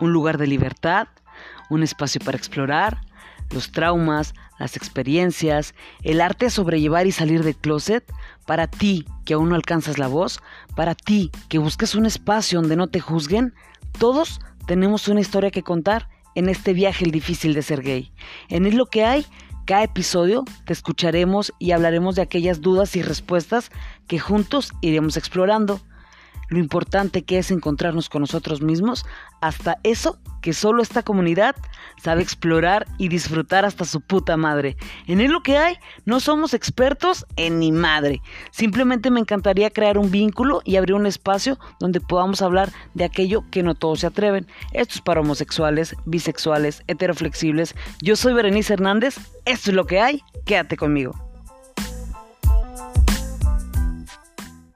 un lugar de libertad, un espacio para explorar, los traumas, las experiencias, el arte de sobrellevar y salir del closet, para ti que aún no alcanzas la voz, para ti que buscas un espacio donde no te juzguen, todos tenemos una historia que contar en este viaje el difícil de ser gay. En Es lo que hay, cada episodio te escucharemos y hablaremos de aquellas dudas y respuestas que juntos iremos explorando lo importante que es encontrarnos con nosotros mismos, hasta eso que solo esta comunidad sabe explorar y disfrutar hasta su puta madre. En él lo que hay, no somos expertos en ni madre. Simplemente me encantaría crear un vínculo y abrir un espacio donde podamos hablar de aquello que no todos se atreven. Esto es para homosexuales, bisexuales, heteroflexibles. Yo soy Berenice Hernández, esto es lo que hay, quédate conmigo.